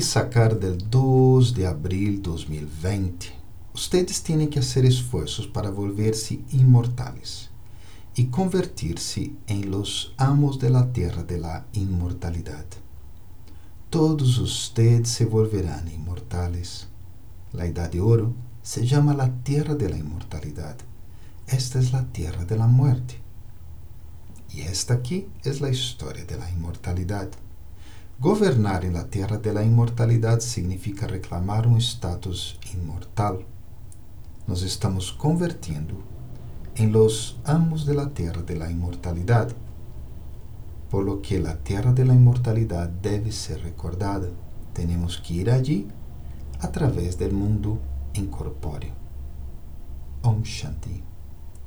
Sacar del 2 de abril 2020. Ustedes têm que fazer esforços para volver-se inmortales e convertir-se em los amos de la terra de la inmortalidade. Todos ustedes se volverán inmortales. La edad de oro se llama la tierra de la inmortalidad. Esta es la tierra de la muerte. Y esta aquí es la historia de la inmortalidad. Governar en la tierra de la inmortalidad significa reclamar un estatus inmortal. Nos estamos convirtiendo en los amos de la tierra de la inmortalidad, por lo que la tierra de la inmortalidad debe ser recordada. Tenemos que ir allí a través del mundo incorpóreo. Om Shanti.